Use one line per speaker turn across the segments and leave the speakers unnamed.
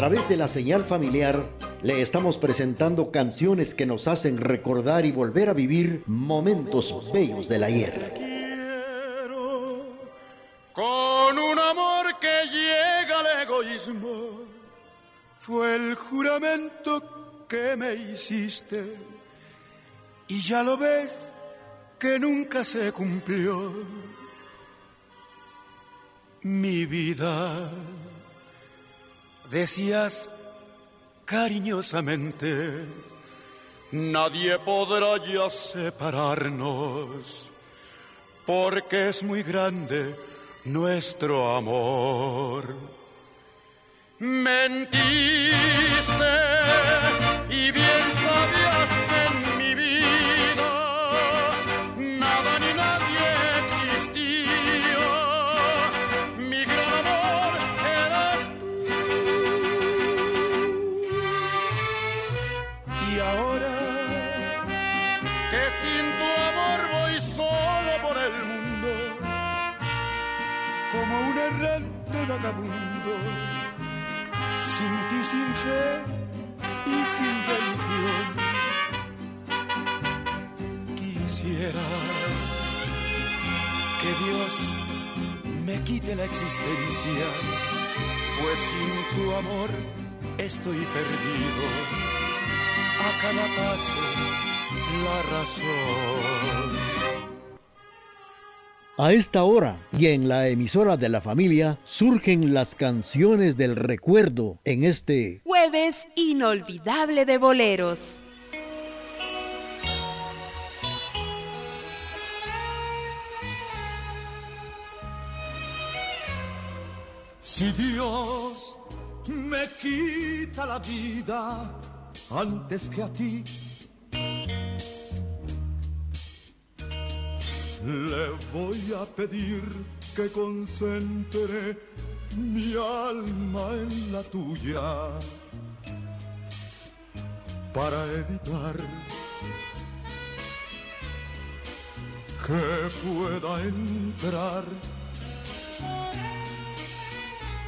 través de la señal familiar le estamos presentando canciones que nos hacen recordar y volver a vivir momentos bellos del ayer.
Con un amor que llega al egoísmo, fue el juramento que me hiciste y ya lo ves que nunca se cumplió mi vida decías cariñosamente, nadie podrá ya separarnos, porque es muy grande nuestro amor. Mentiste y bien vagabundo, sin ti, sin fe y sin religión. Quisiera que Dios me quite la existencia, pues sin tu amor estoy perdido a cada paso la razón.
A esta hora y en la emisora de la familia surgen las canciones del recuerdo en este
Jueves inolvidable de boleros.
Si Dios me quita la vida antes que a ti, le voy a pedir que concentre mi alma en la tuya para evitar que pueda entrar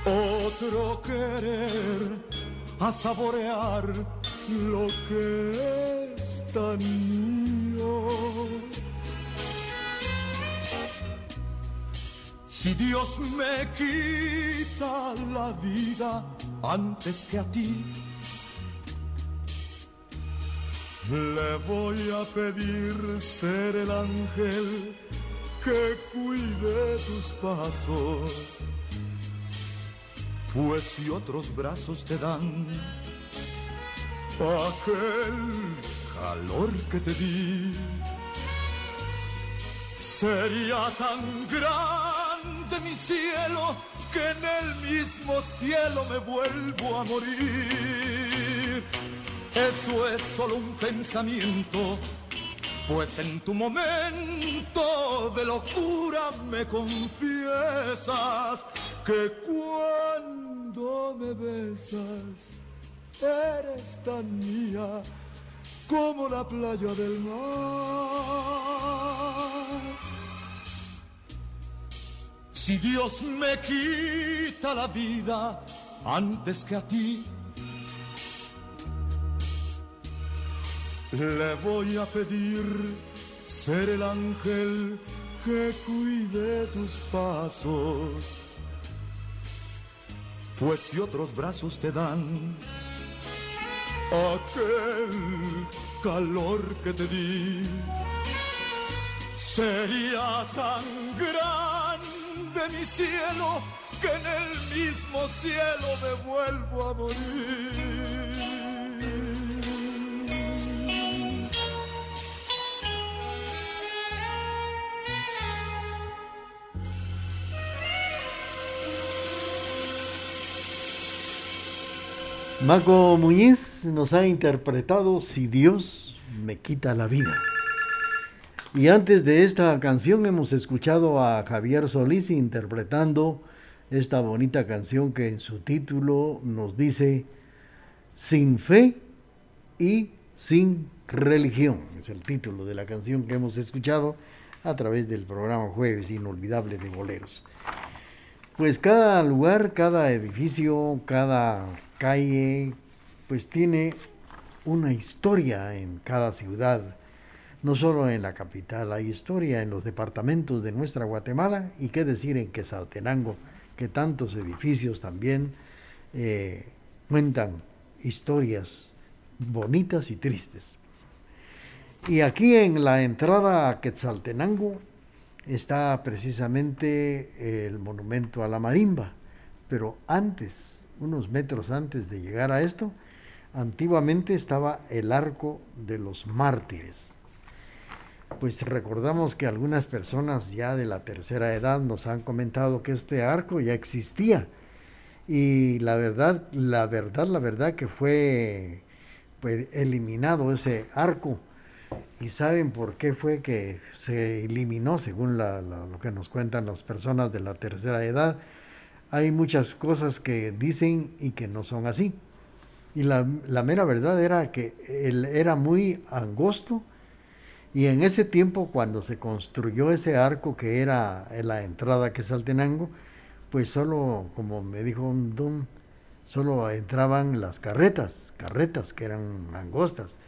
otro querer a saborear lo que es tan mío. Si Dios me quita la vida antes que a ti, le voy a pedir ser el ángel que cuide tus pasos. Pues si otros brazos te dan aquel calor que te di, sería tan grande mi cielo que en el mismo cielo me vuelvo a morir. Eso es solo un pensamiento, pues en tu momento de locura me confiesas que cuando me besas eres tan mía como la playa del mar. Si Dios me quita la vida antes que a ti, le voy a pedir ser el ángel que cuide tus pasos. Pues si otros brazos te dan aquel calor que te di, sería tan grande mi cielo que en el mismo cielo me vuelvo a morir.
Maco Muñiz nos ha interpretado Si Dios me quita la vida. Y antes de esta canción hemos escuchado a Javier Solís interpretando esta bonita canción que en su título nos dice Sin fe y sin religión. Es el título de la canción que hemos escuchado a través del programa Jueves Inolvidable de Boleros. Pues cada lugar, cada edificio, cada calle, pues tiene una historia en cada ciudad. No solo en la capital, hay historia en los departamentos de nuestra Guatemala y qué decir en Quetzaltenango, que tantos edificios también eh, cuentan historias bonitas y tristes. Y aquí en la entrada a Quetzaltenango está precisamente el monumento a la marimba, pero antes, unos metros antes de llegar a esto, antiguamente estaba el arco de los mártires. Pues recordamos que algunas personas ya de la tercera edad nos han comentado que este arco ya existía. Y la verdad, la verdad, la verdad que fue pues, eliminado ese arco ¿Y saben por qué fue que se eliminó, según lo que nos cuentan las personas de la tercera edad? Hay muchas cosas que dicen y que no son así. Y la, mera verdad era que él era muy angosto y en ese tiempo cuando se construyó ese arco que era la entrada que es Altenango, pues solo, como me dijo un don, solo entraban las carretas, carretas que eran angostas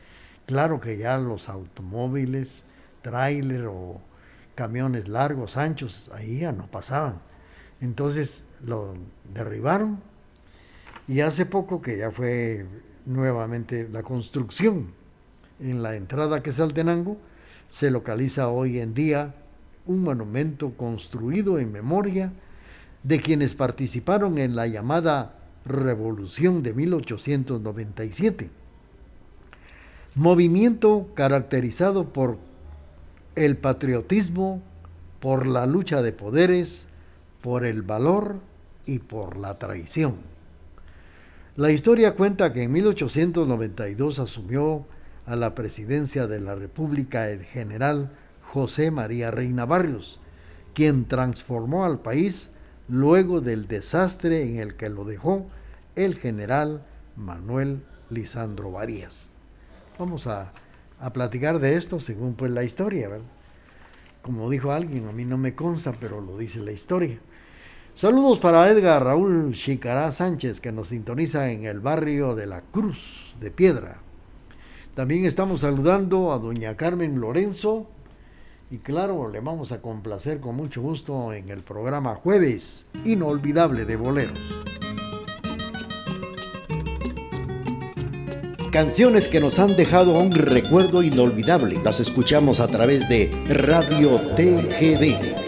Claro que ya los automóviles, tráiler o camiones largos, anchos, ahí ya no pasaban. Entonces lo derribaron y hace poco que ya fue nuevamente la construcción en la entrada que es Altenango, se localiza hoy en día un monumento construido en memoria de quienes participaron en la llamada Revolución de 1897 movimiento caracterizado por el patriotismo, por la lucha de poderes, por el valor y por la traición. La historia cuenta que en 1892 asumió a la presidencia de la República el general José María Reina Barrios, quien transformó al país luego del desastre en el que lo dejó el general Manuel Lisandro Varías. Vamos a, platicar de esto según pues la historia, ¿verdad? Como dijo alguien, a mí no me consta, pero lo dice la historia. Saludos para Edgar Raúl Chicará Sánchez, que nos sintoniza en el barrio de la Cruz de Piedra. También estamos saludando a doña Carmen Lorenzo. Y claro, le vamos a complacer con mucho gusto en el programa Jueves Inolvidable de Boleros.
Canciones que nos han dejado un recuerdo inolvidable. Las escuchamos a través de Radio TGD.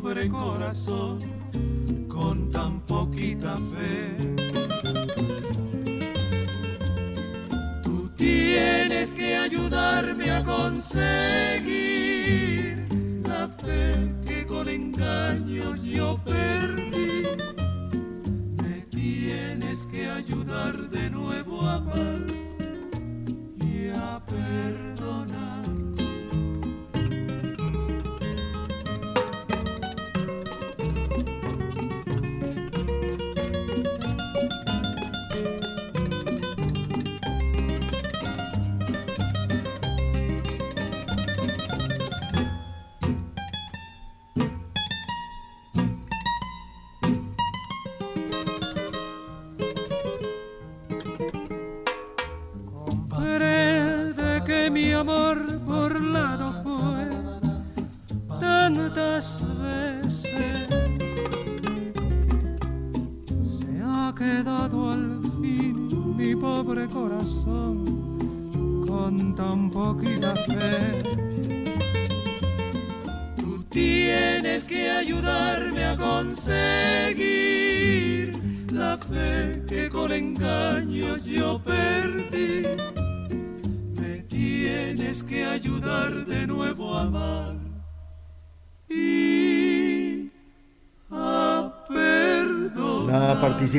Pobre corazón con tan poquita fe. Tú tienes que ayudarme a conseguir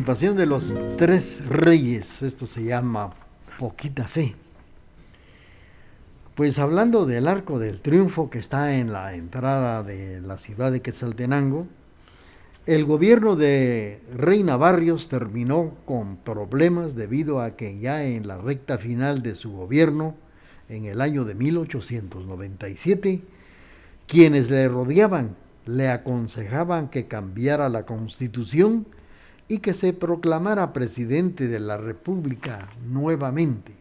participación de los tres reyes, esto se llama poquita fe. Pues hablando del arco del triunfo que está en la entrada de la ciudad de Quetzaltenango, el gobierno de Reina Barrios terminó con problemas debido a que ya en la recta final de su gobierno, en el año de 1897, quienes le rodeaban le aconsejaban que cambiara la constitución y que se proclamara presidente de la República nuevamente.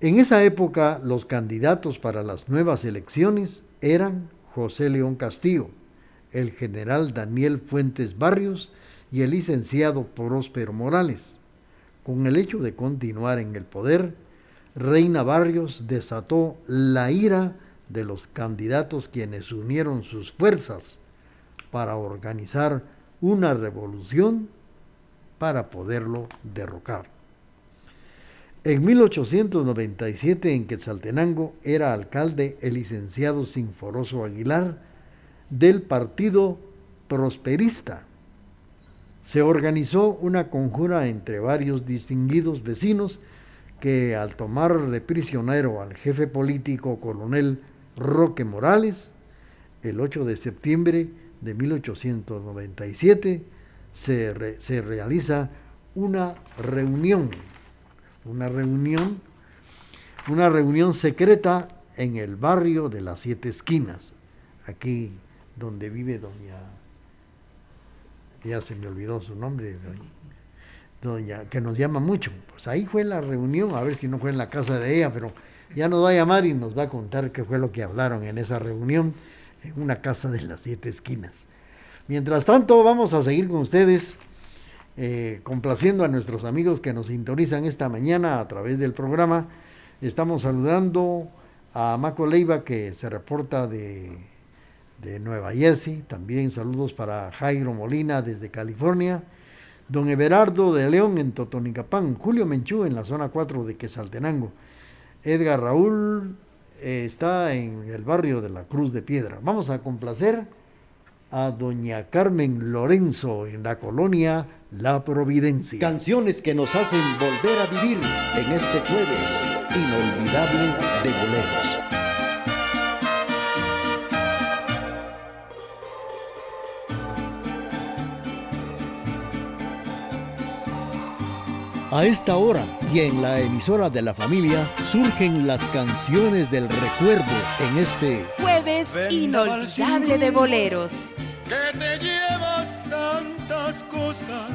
En esa época los candidatos para las nuevas elecciones eran José León Castillo, el general Daniel Fuentes Barrios y el licenciado Próspero Morales. Con el hecho de continuar en el poder, Reina Barrios desató la ira de los candidatos quienes unieron sus fuerzas para organizar una revolución para poderlo derrocar. En 1897 en Quetzaltenango era alcalde el licenciado Sinforoso Aguilar del Partido Prosperista. Se organizó una conjura entre varios distinguidos vecinos que al tomar de prisionero al jefe político coronel Roque Morales, el 8 de septiembre de 1897 se, re, se realiza una reunión una reunión, una reunión secreta en el barrio de las Siete Esquinas, aquí donde vive doña, ya se me olvidó su nombre, doña, que nos llama mucho. Pues ahí fue la reunión, a ver si no fue en la casa de ella, pero ya nos va a llamar y nos va a contar qué fue lo que hablaron en esa reunión una casa de las Siete Esquinas. Mientras tanto, vamos a seguir con ustedes eh, complaciendo a nuestros amigos que nos sintonizan esta mañana a través del programa. Estamos saludando a Maco Leiva que se reporta de, de Nueva Jersey. También saludos para Jairo Molina desde California. Don Everardo de León en Totonicapán. Julio Menchú en la zona 4 de Quesaltenango. Edgar Raúl eh, está en el barrio de la Cruz de Piedra. Vamos a complacer a doña Carmen Lorenzo en la colonia La Providencia.
Canciones que nos hacen volver a vivir en este jueves inolvidable de boleros. A esta hora y en la emisora de la familia surgen las canciones del recuerdo en este
jueves inolvidable de boleros.
Que te llevas tantas cosas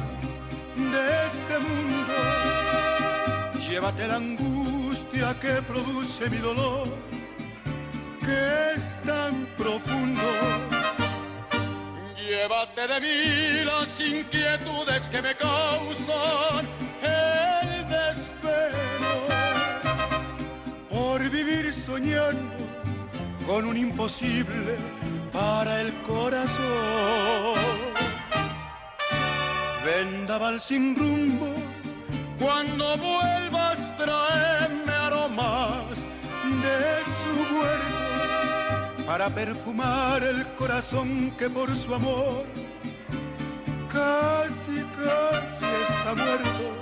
de este mundo. Llévate la angustia que produce mi dolor, que es tan profundo. Llévate de mí las inquietudes que me causan el desvelo por vivir soñando con un imposible para el corazón. Vendaval sin rumbo, cuando vuelvas traeme aromas de su huerto para perfumar el corazón que por su amor casi, casi está muerto.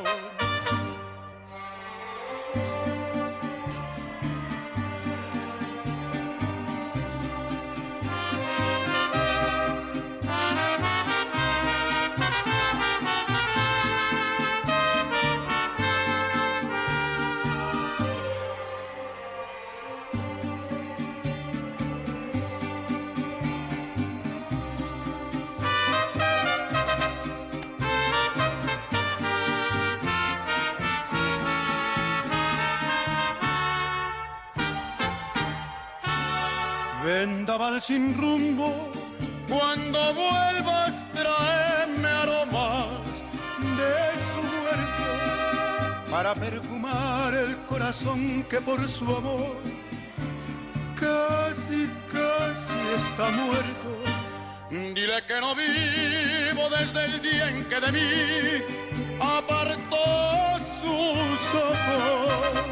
Sin rumbo. Cuando vuelvas, tráeme aromas de su muerte para perfumar el corazón que por su amor casi, casi está muerto. Dile que no vivo desde el día en que de mí apartó sus ojos.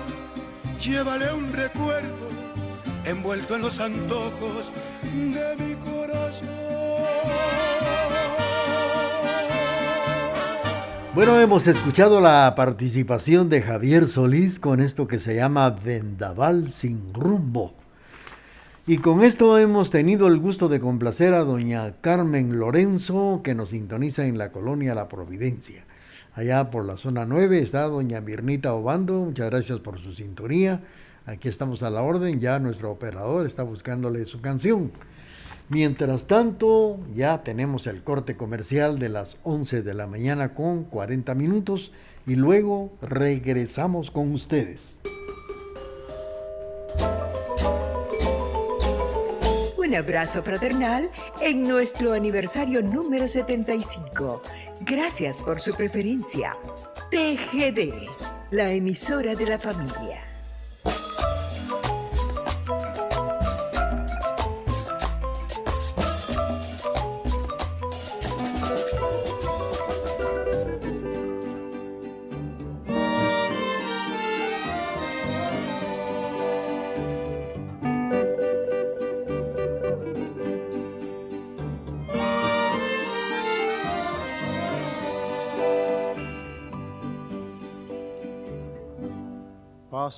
Llévale un recuerdo envuelto en los antojos de mi corazón.
Bueno, hemos escuchado la participación de Javier Solís con esto que se llama Vendaval sin rumbo. Y con esto hemos tenido el gusto de complacer a doña Carmen Lorenzo, que nos sintoniza en la colonia La Providencia. Allá por la zona 9 está doña Mirnita Obando, muchas gracias por su sintonía. Aquí estamos a la orden, ya nuestro operador está buscándole su canción. Mientras tanto, ya tenemos el corte comercial de las 11 de la mañana con 40 minutos y luego regresamos con ustedes.
Un abrazo fraternal en nuestro aniversario número 75. Gracias por su preferencia. TGD, la emisora de la familia.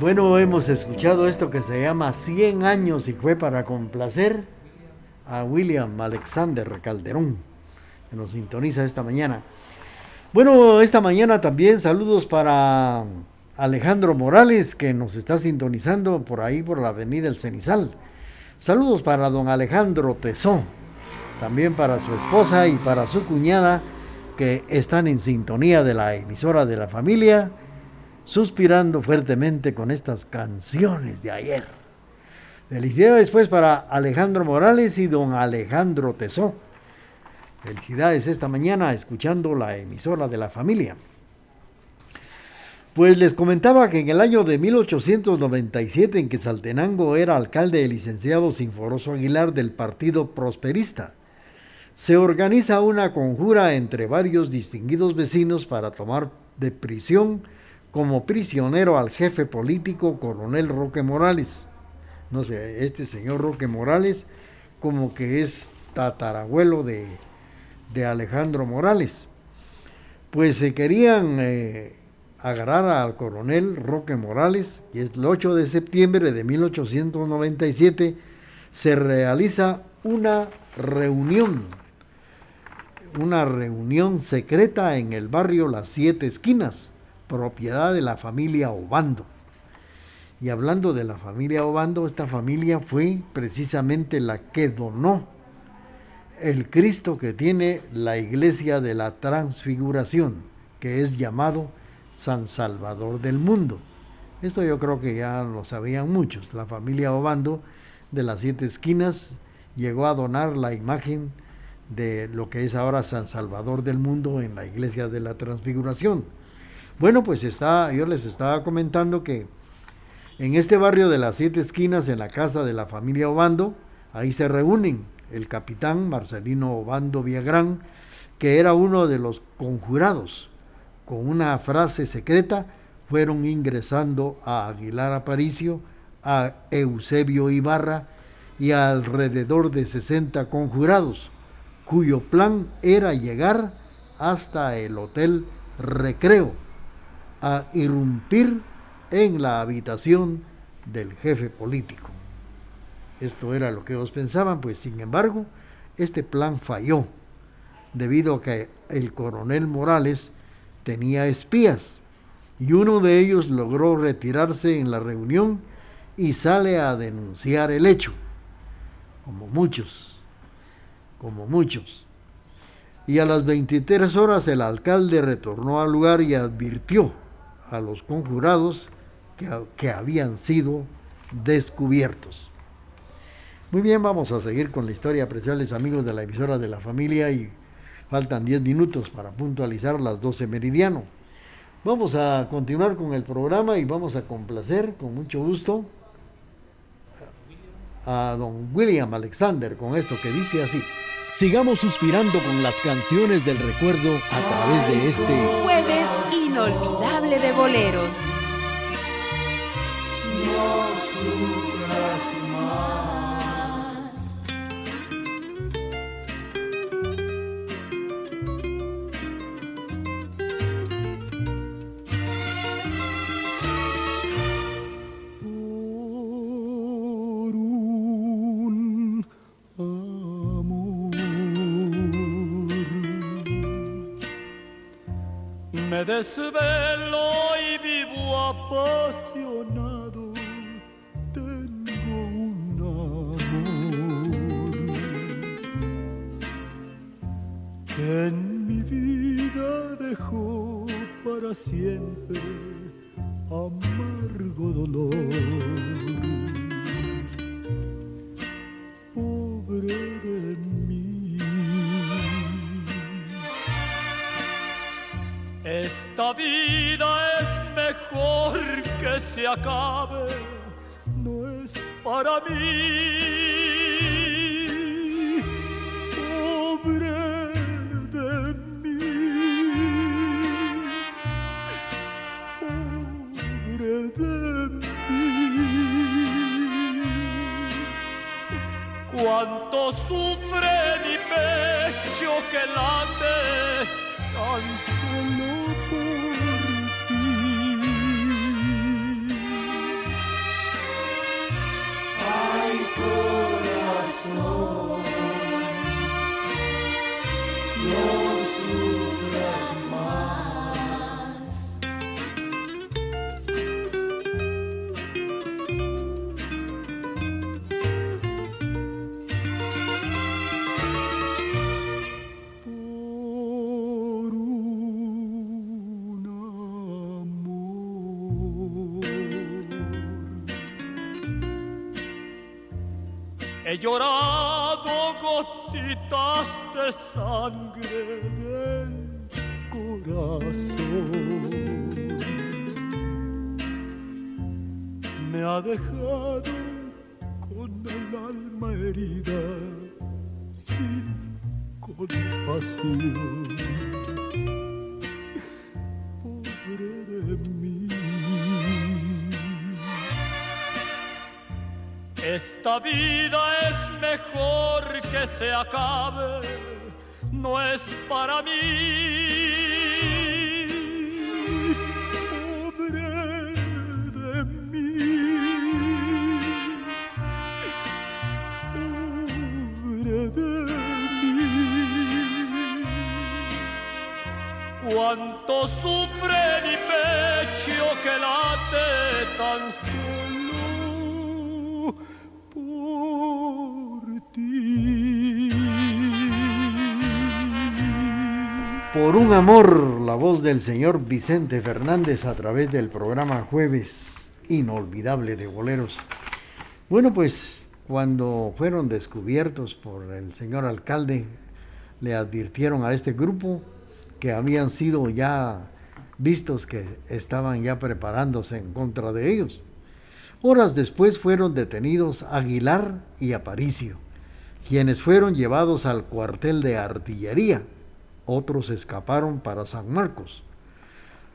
Bueno, hemos escuchado esto que se llama 100 años y fue para complacer a William Alexander Calderón, que nos sintoniza esta mañana. Bueno, esta mañana también saludos para Alejandro Morales, que nos está sintonizando por ahí por la avenida El Cenizal. Saludos para don Alejandro Tesó, también para su esposa y para su cuñada, que están en sintonía de la emisora de la familia suspirando fuertemente con estas canciones de ayer. Felicidades pues para Alejandro Morales y don Alejandro Tesó. Felicidades esta mañana escuchando la emisora de la familia. Pues les comentaba que en el año de 1897 en que Saltenango era alcalde el licenciado Sinforoso Aguilar del Partido Prosperista, se organiza una conjura entre varios distinguidos vecinos para tomar de prisión como prisionero al jefe político coronel Roque Morales. No sé, este señor Roque Morales como que es tatarabuelo de, Alejandro Morales. Pues se querían eh, agarrar al coronel Roque Morales y el 8 de septiembre de 1897 se realiza una reunión, una reunión secreta en el barrio Las Siete Esquinas propiedad de la familia Obando. Y hablando de la familia Obando, esta familia fue precisamente la que donó el Cristo que tiene la iglesia de la transfiguración, que es llamado San Salvador del mundo. Esto yo creo que ya lo sabían muchos. La familia Obando de las siete esquinas llegó a donar la imagen de lo que es ahora San Salvador del mundo en la iglesia de la transfiguración. Bueno, pues está, yo les estaba comentando que en este barrio de las siete esquinas, en la casa de la familia Obando, ahí se reúnen el capitán Marcelino Obando Villagrán, que era uno de los conjurados. Con una frase secreta fueron ingresando a Aguilar Aparicio, a Eusebio Ibarra y a alrededor de 60 conjurados, cuyo plan era llegar hasta el Hotel Recreo a irrumpir en la habitación del jefe político. Esto era lo que ellos pensaban, pues sin embargo, este plan falló, debido a que el coronel Morales tenía espías y uno de ellos logró retirarse en la reunión y sale a denunciar el hecho, como muchos, como muchos. Y a las 23 horas el alcalde retornó al lugar y advirtió a los conjurados que, habían sido descubiertos. Muy bien, vamos a seguir con la historia, apreciables amigos de la emisora de la familia y faltan 10 minutos para puntualizar las 12 meridiano. Vamos a continuar con el programa y vamos a complacer con mucho gusto a don William Alexander con esto que dice así.
Sigamos suspirando con las canciones del recuerdo a través de este
jueves inolvidable de boleros.
Desvelo y vivo apasionado. He llorado gotitas de sangre del corazón. Me ha dejado con el alma herida sin compasión. Esta vida es mejor que se acabe, no es para mí. De mí. De mí. Cuánto sufre mi pecho que late
Por un amor, la voz del señor Vicente Fernández a través del programa Jueves Inolvidable de Boleros. Bueno, pues cuando fueron descubiertos por el señor alcalde, le advirtieron a este grupo que habían sido ya vistos que estaban ya preparándose en contra de ellos. Horas después fueron detenidos Aguilar y Aparicio, quienes fueron llevados al cuartel de artillería. Otros escaparon para San Marcos.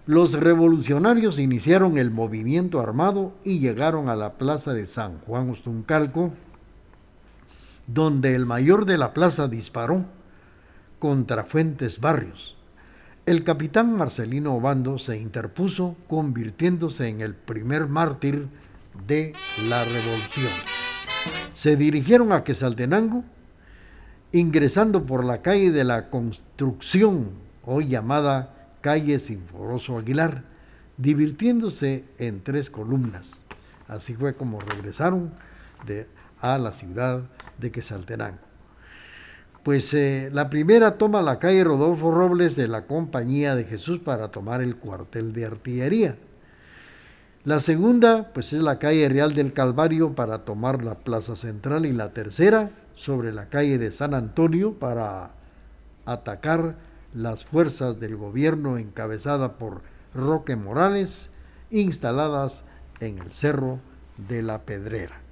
Los revolucionarios iniciaron el movimiento armado y llegaron a la plaza de San Juan Ostuncalco, donde el mayor de la plaza disparó contra Fuentes Barrios. El capitán Marcelino Obando se interpuso, convirtiéndose en el primer mártir de la revolución. Se dirigieron a Quesaltenango, ingresando por la calle de la Construcción, hoy llamada calle Sinforoso Aguilar, divirtiéndose en tres columnas. Así fue como regresaron de, a la ciudad de Quesaltenango. Pues eh, la primera toma la calle Rodolfo Robles de la Compañía de Jesús para tomar el cuartel de artillería. La segunda, pues es la calle Real del Calvario para tomar la Plaza Central y la tercera sobre la calle de San Antonio para atacar las fuerzas del gobierno encabezada por Roque Morales, instaladas en el Cerro de la Pedrera.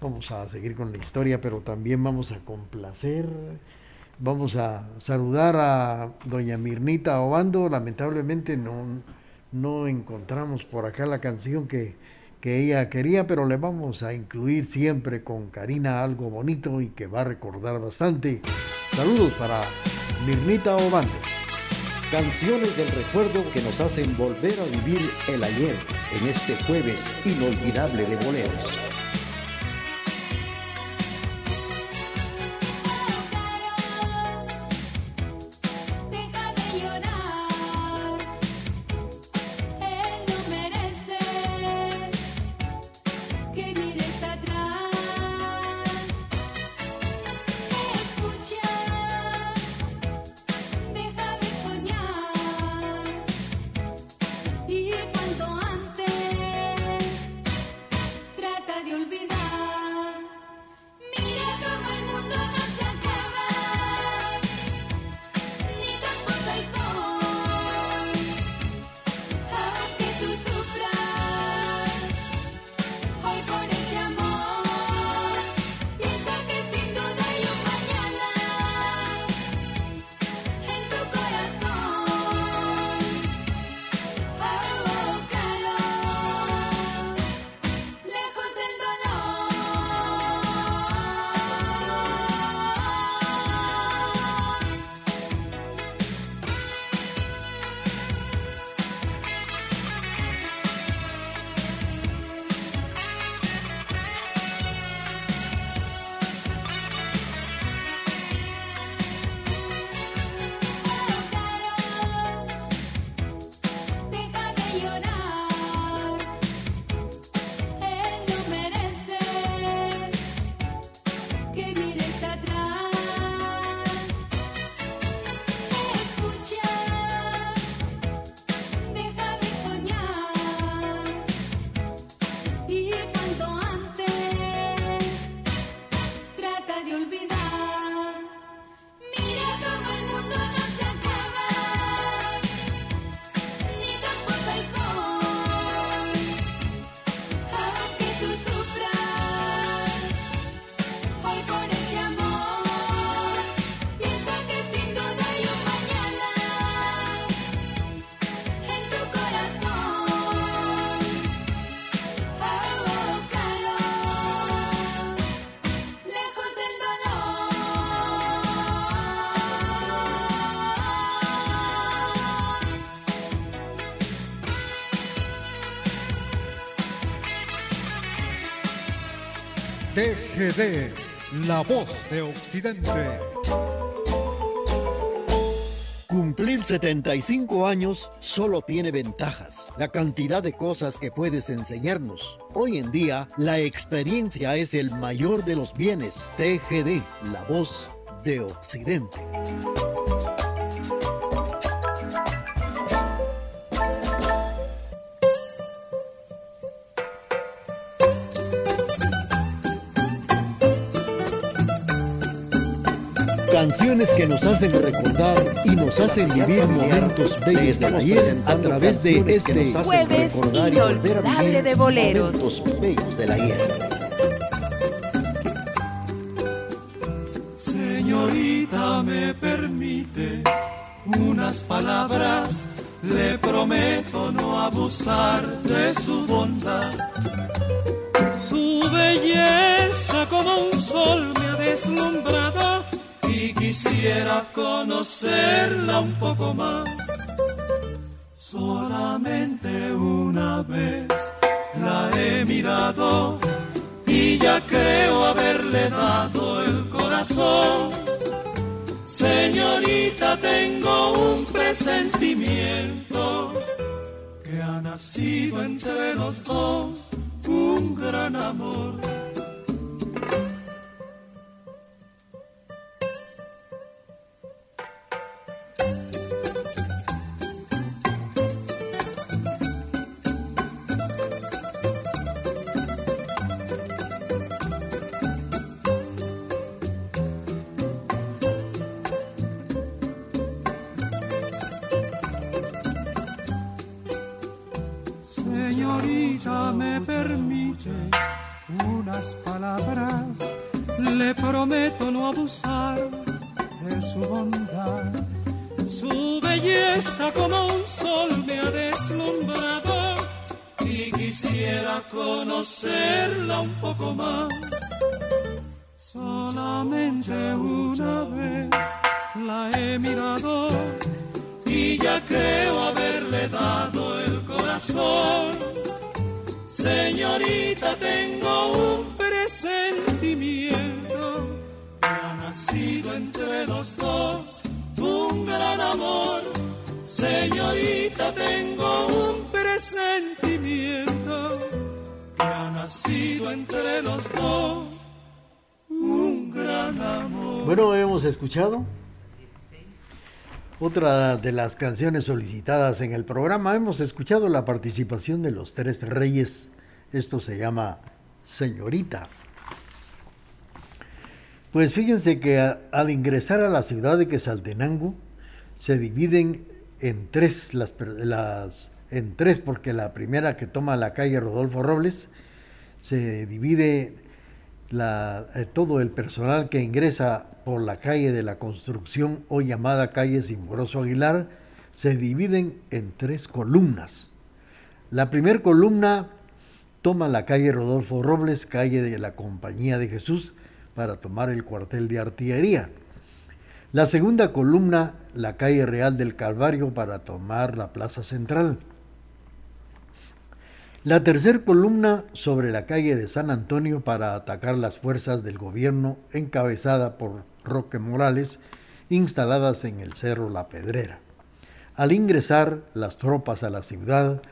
Vamos a seguir con la historia, pero también vamos a complacer. Vamos a saludar a doña Mirnita Obando. Lamentablemente no, no encontramos por acá la canción que, que ella quería, pero le vamos a incluir siempre con Karina algo bonito y que va a recordar bastante. Saludos para Mirnita Obando.
Canciones del recuerdo que nos hacen volver a vivir el ayer en este jueves inolvidable de boleros.
TGD, la voz de Occidente.
Cumplir 75 años solo tiene ventajas. La cantidad de cosas que puedes enseñarnos. Hoy en día, la experiencia es el mayor de los bienes. TGD, la voz de Occidente. Canciones que nos hacen recordar y nos hacen vivir momentos bellos del ayer a través de este
Jueves inolvidable de boleros.
momentos bellos del ayer.
Señorita, me permite unas palabras. Le prometo no abusar de su bondad. Su belleza como un sol me ha deslumbrado quisiera conocerla un poco más. Solamente una vez la he mirado y ya creo haberle dado el corazón. Señorita, tengo un presentimiento que ha nacido entre los dos un gran amor.
Otra de las canciones solicitadas en el programa. Hemos escuchado la participación de los tres reyes. Esto se llama Señorita. Pues fíjense que al ingresar a la ciudad de Quesaltenango se dividen en tres las, las en tres porque la primera que toma la calle Rodolfo Robles se divide eh, todo el personal que ingresa por la calle de la construcción o llamada calle Simboroso Aguilar se dividen en tres columnas. La primera columna toma la calle Rodolfo Robles, calle de la Compañía de Jesús, para tomar el cuartel de artillería. La segunda columna, la calle Real del Calvario, para tomar la plaza central. La tercera columna sobre la calle de San Antonio para atacar las fuerzas del gobierno encabezada por Roque Morales, instaladas en el Cerro La Pedrera. Al ingresar las tropas a la ciudad,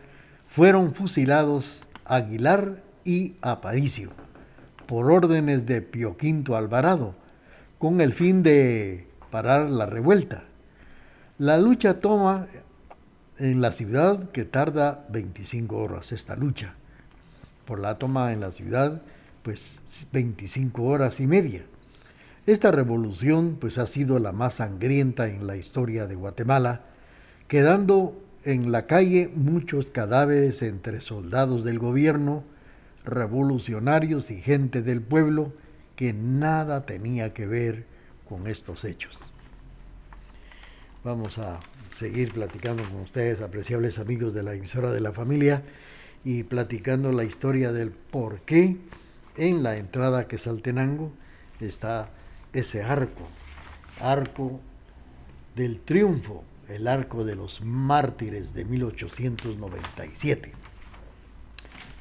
fueron fusilados Aguilar y Aparicio. por órdenes de Pio V Alvarado, con el fin de parar la revuelta. La lucha toma en la ciudad que tarda 25 horas esta lucha. Por la toma en la ciudad, pues 25 horas y media. Esta revolución pues ha sido la más sangrienta en la historia de Guatemala, quedando en la calle muchos cadáveres entre soldados del gobierno, revolucionarios y gente del pueblo que nada tenía que ver con estos hechos. Vamos a seguir platicando con ustedes, apreciables amigos de la emisora de la familia, y platicando la historia del por qué en la entrada que Saltenango está ese arco, arco del triunfo, el arco de los mártires de 1897.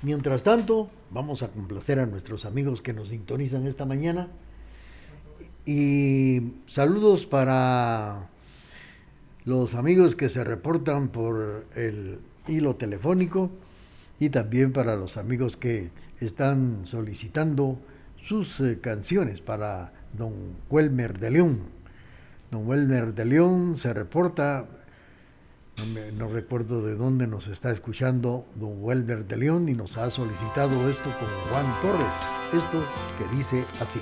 Mientras tanto, vamos a complacer a nuestros amigos que nos sintonizan esta mañana. Y saludos para los amigos que se reportan por el hilo telefónico y también para los amigos que están solicitando sus eh, canciones para don Welmer de León. Don Welmer de León se reporta, no, recuerdo de dónde nos está escuchando don Welmer de León y nos ha solicitado esto con Juan Torres. Esto que dice así.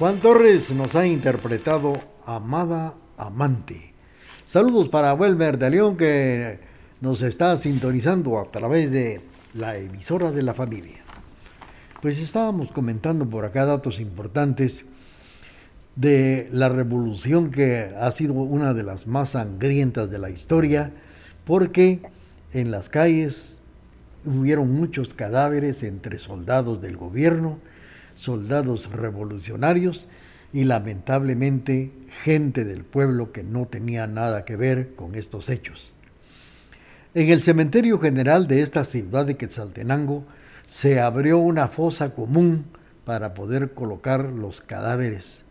Juan Torres nos ha interpretado Amada Amante. Saludos para Welmer de León que nos está sintonizando a través de la emisora de la familia. Pues estábamos comentando por acá datos importantes de la revolución que ha sido una de las más sangrientas de la historia, porque en las calles hubieron muchos cadáveres entre soldados del gobierno, soldados revolucionarios y lamentablemente gente del pueblo que no tenía nada que ver con estos hechos. En el cementerio general de esta ciudad de Quetzaltenango se abrió una fosa común para poder colocar los cadáveres,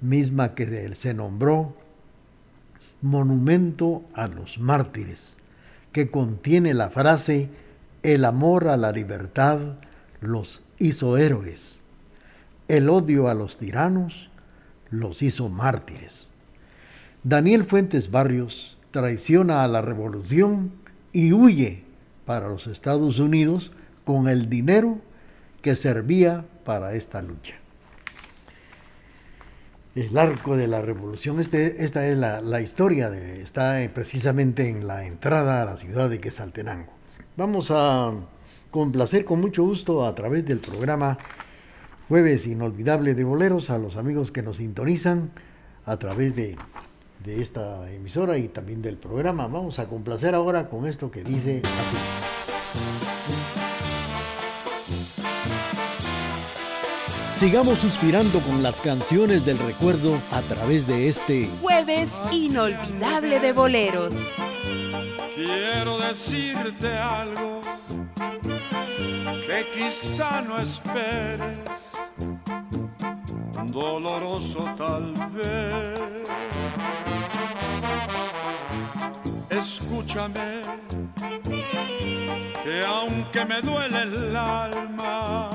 misma que se nombró Monumento a los Mártires, que contiene la frase El amor a la libertad los hizo héroes, el odio a los tiranos los hizo mártires. Daniel Fuentes Barrios traiciona a la revolución y huye para los Estados Unidos con el dinero que servía para esta lucha. El arco de la revolución, este, esta es la, historia, de, está eh, precisamente en la entrada a la ciudad de Quetzaltenango. Vamos a complacer con mucho gusto a través del programa Jueves Inolvidable de Boleros a los amigos que nos sintonizan a través de, de esta emisora y también del programa. Vamos a complacer ahora con esto que dice así.
Sigamos suspirando con las canciones del recuerdo a través de este
Jueves inolvidable de boleros.
Quiero decirte algo que quizá no esperes, doloroso tal vez. Escúchame, que aunque me duele el alma,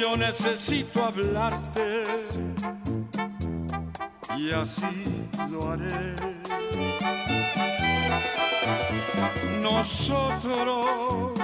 yo necesito hablarte y así lo haré. Nosotros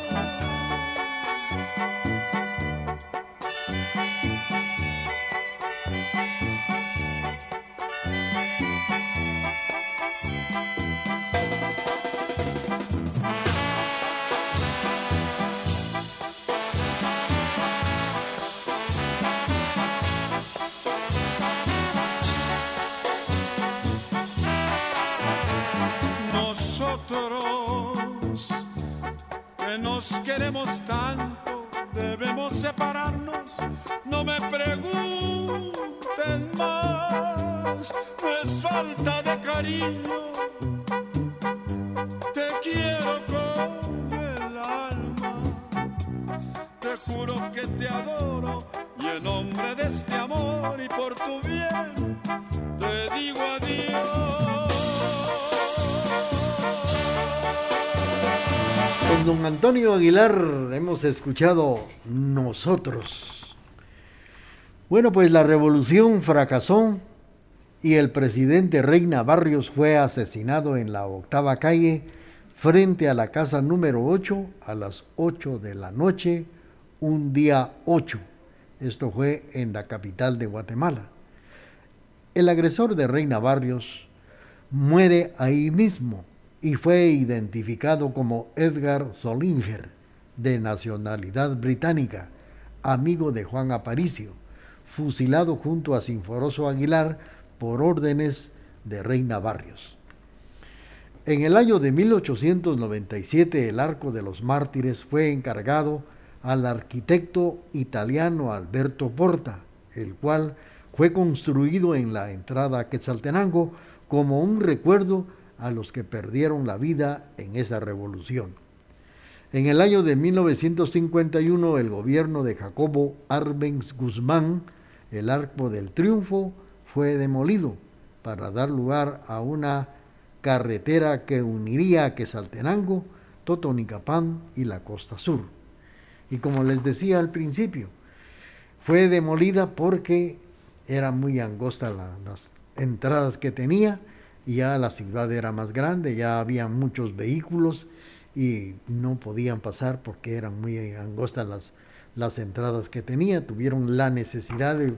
Que nos queremos tanto,
Don Antonio Aguilar hemos escuchado Nosotros. Bueno, pues la revolución fracasó y el presidente Reina Barrios fue asesinado en la octava calle frente a la casa número 8 a las 8 de la noche, un día 8. Esto fue en la capital de Guatemala. El agresor de Reina Barrios muere ahí mismo y fue identificado como Edgar Solinger, de nacionalidad británica, amigo de Juan Aparicio, fusilado junto a Sinforoso Aguilar por órdenes de Reina Barrios. En el año de 1897 el Arco de los Mártires fue encargado al arquitecto italiano Alberto Porta, el cual fue construido en la entrada a Quetzaltenango como un recuerdo a los que perdieron la vida en esa revolución. En el año de 1951, el gobierno de Jacobo Arbenz Guzmán, el Arco del Triunfo, fue demolido para dar lugar a una carretera que uniría a Quetzaltenango, Totonicapán y la costa sur. Y como les decía al principio, fue demolida porque era muy angosta la- las entradas que tenía ya la ciudad era más grande, ya había muchos vehículos y no podían pasar porque eran muy angostas las, las entradas que tenía. Tuvieron la necesidad de,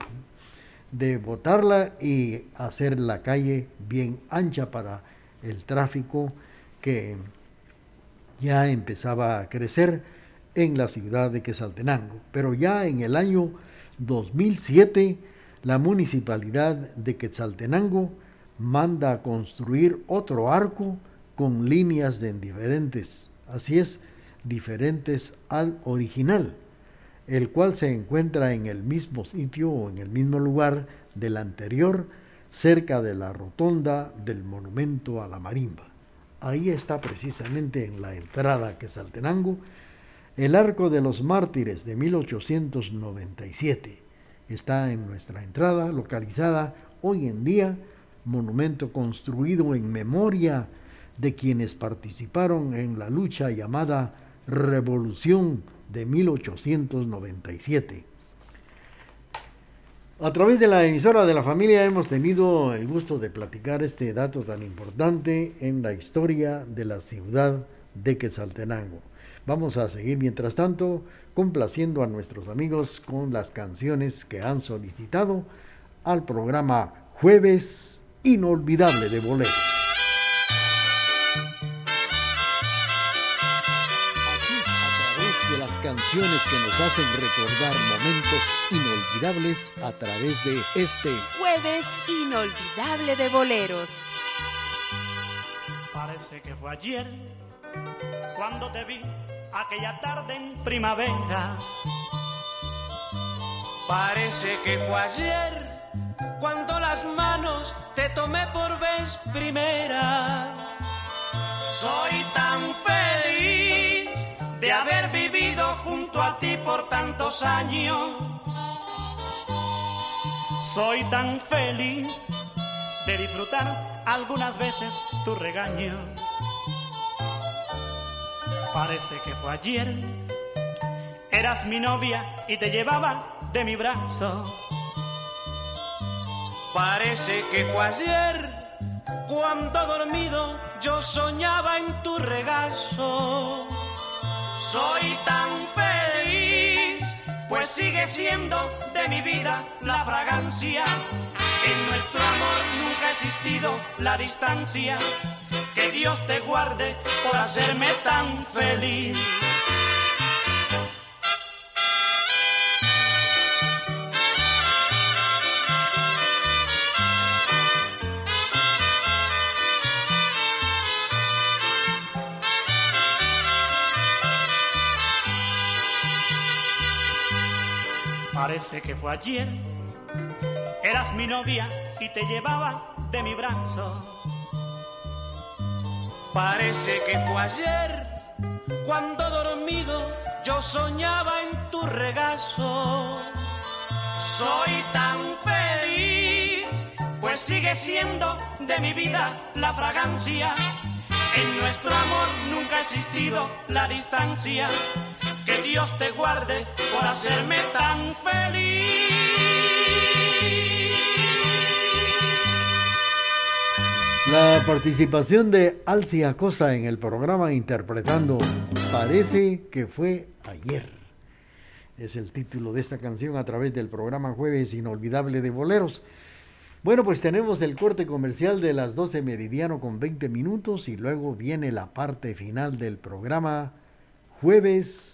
de botarla y hacer la calle bien ancha para el tráfico que ya empezaba a crecer en la ciudad de Quetzaltenango. Pero ya en el año 2007, la municipalidad de Quetzaltenango manda a construir otro arco con líneas de diferentes, así es, diferentes al original, el cual se encuentra en el mismo sitio o en el mismo lugar del anterior, cerca de la rotonda del monumento a la marimba. Ahí está precisamente en la entrada a Quetzaltenango el Arco de los Mártires de 1897. Está en nuestra entrada, localizada hoy en día, monumento construido en memoria de quienes participaron en la lucha llamada Revolución de 1897. A través de la emisora de la familia hemos tenido el gusto de platicar este dato tan importante en la historia de la ciudad de Quetzaltenango. Vamos a seguir mientras tanto complaciendo a nuestros amigos con las canciones que han solicitado al programa Jueves Inolvidable de Bolero.
Aquí, a través de las canciones que nos hacen recordar momentos inolvidables a través de este
Jueves inolvidable de boleros.
Parece que fue ayer cuando te vi aquella tarde en primavera.
Parece que fue ayer cuando las manos te tomé por vez primera.
Soy tan feliz de haber vivido junto a ti por tantos años. Soy tan feliz de disfrutar algunas veces tu regaño. Parece que fue ayer. Eras mi novia y te llevaba de mi brazo.
Parece que fue ayer
Cuando dormido yo soñaba en tu regazo. Soy tan feliz, pues sigue siendo de mi vida la fragancia. En nuestro amor nunca ha existido la distancia. Que Dios te guarde por hacerme tan feliz. Parece que fue ayer. Eras mi novia y te llevaba de mi brazo.
Parece que fue ayer
Cuando dormido yo soñaba en tu regazo. Soy tan feliz, pues sigue siendo de mi vida la fragancia. En nuestro amor nunca ha existido la distancia. Que Dios te guarde por hacerme tan feliz.
La participación de Alcia Cosa en el programa interpretando Parece que fue ayer. Es el título de esta canción a través del programa Jueves Inolvidable de Boleros. Bueno, pues tenemos el corte comercial de las 12 meridiano con 20 minutos y luego viene la parte final del programa Jueves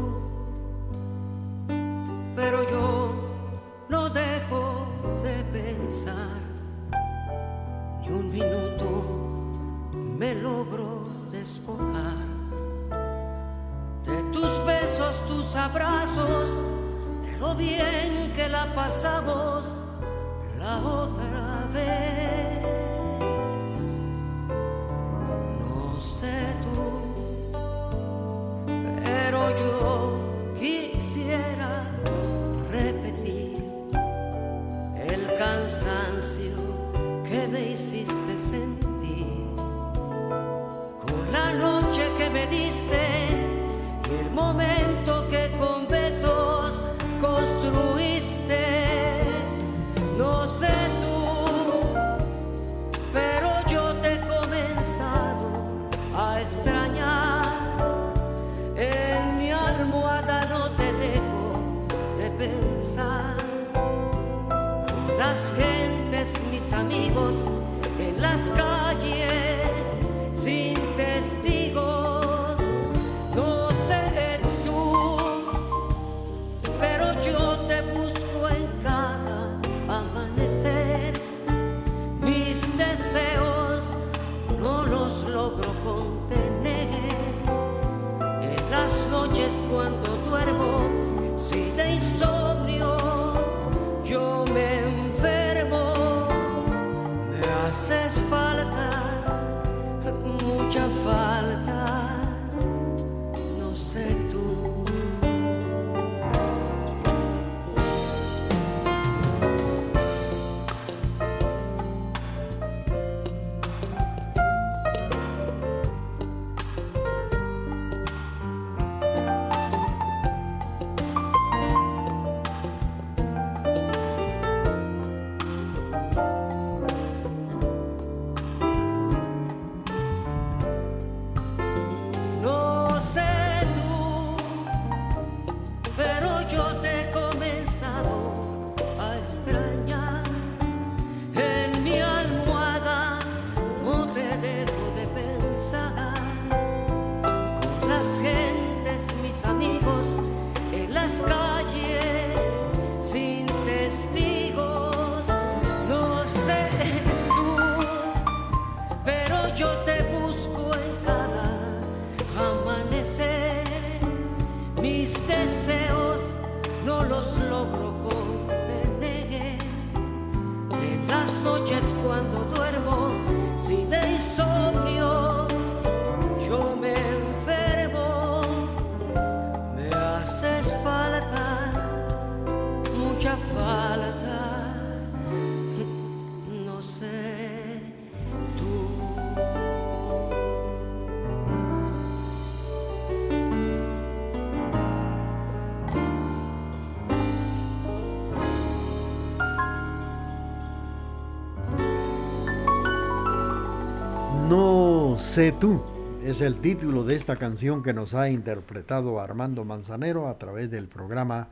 sé tú.
Es el título de esta canción que nos ha interpretado Armando Manzanero a través del programa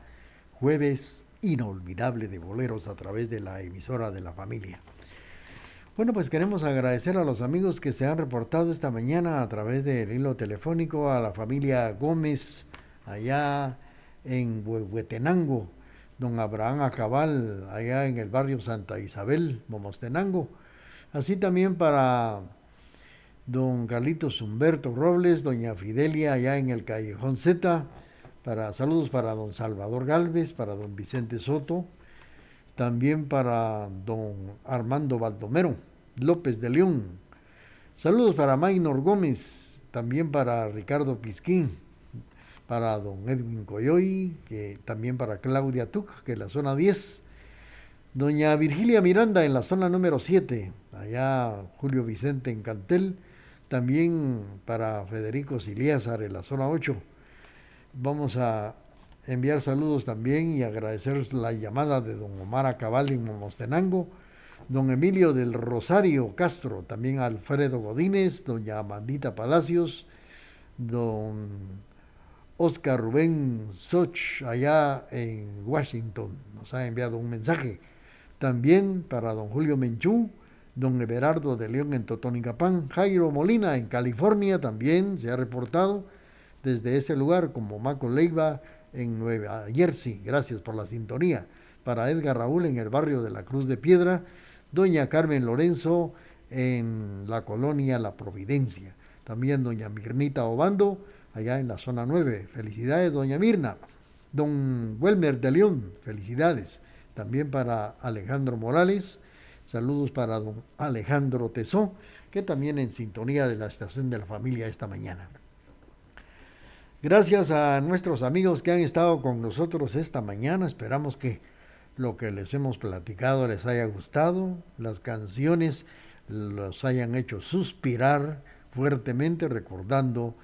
Jueves Inolvidable de Boleros a través de la emisora de la familia. Bueno, pues queremos agradecer a los amigos que se han reportado esta mañana a través del hilo telefónico, a la familia Gómez allá en Huehuetenango, don Abraham Acabal allá en el barrio Santa Isabel, Momostenango, así también para don Carlitos Humberto Robles, doña Fidelia allá en el Callejón Z, para saludos para don Salvador Galvez, para don Vicente Soto, también para don Armando Baldomero López de León. Saludos para Maynor Gómez, también para Ricardo Quisquín, para don Edwin Coyoy, también para Claudia Tuc, que es la zona 10. Doña Virgilia Miranda en la zona número 7, allá Julio Vicente en Cantel, también para Federico Siliázar en la zona 8. Vamos a enviar saludos también y agradecer la llamada de don Omar Acabal en Momostenango, don Emilio del Rosario Castro, también Alfredo Godínez, doña Amandita Palacios, don Oscar Rubén Soch allá en Washington, nos ha enviado un mensaje. También para don Julio Menchú, don Everardo de León en Totonicapán, Jairo Molina en California también se ha reportado desde ese lugar como Maco Leiva en Nueva Jersey. Gracias por la sintonía. Para Edgar Raúl en el barrio de la Cruz de Piedra, doña Carmen Lorenzo en la colonia La Providencia. También doña Mirnita Obando allá en la zona 9. Felicidades, doña Mirna. Don Welmer de León, felicidades. También para Alejandro Morales. Saludos para don Alejandro Tesó, que también en sintonía de la estación de la familia esta mañana. Gracias a nuestros amigos que han estado con nosotros esta mañana. Esperamos que lo que les hemos platicado les haya gustado. Las canciones los hayan hecho suspirar fuertemente recordando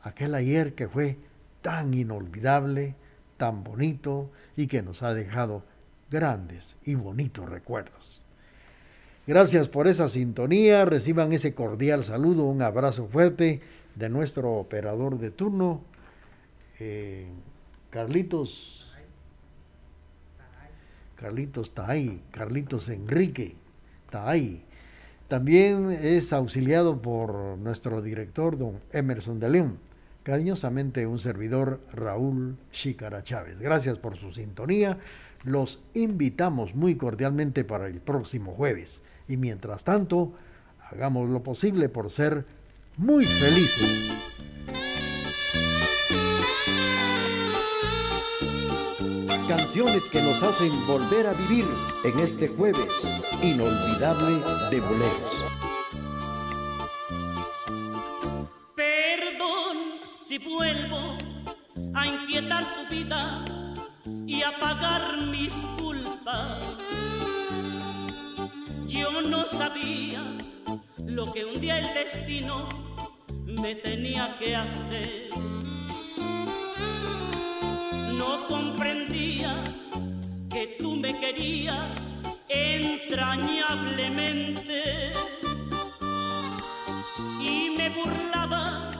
aquel ayer que fue tan inolvidable, tan bonito y que nos ha dejado grandes y bonitos recuerdos. Gracias por esa sintonía, reciban ese cordial saludo, un abrazo fuerte de nuestro operador de turno, eh, Carlitos. Carlitos Taay, Carlitos Enrique Taay. También es auxiliado por nuestro director, don Emerson de León. Cariñosamente un servidor, Raúl Chícara Chávez. Gracias por su sintonía. Los invitamos muy cordialmente para el próximo jueves. Y mientras tanto, hagamos lo posible por ser muy felices.
Canciones que nos hacen volver a vivir en este jueves inolvidable de boleros.
Perdón si vuelvo a inquietar tu vida y a pagar mis culpas. Yo no sabía lo que un día el destino me tenía que hacer. No comprendía que tú me querías entrañablemente y me burlaba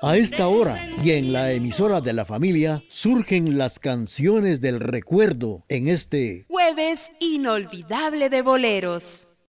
A esta hora y en la emisora de la familia surgen las canciones del recuerdo en este
Jueves inolvidable de boleros.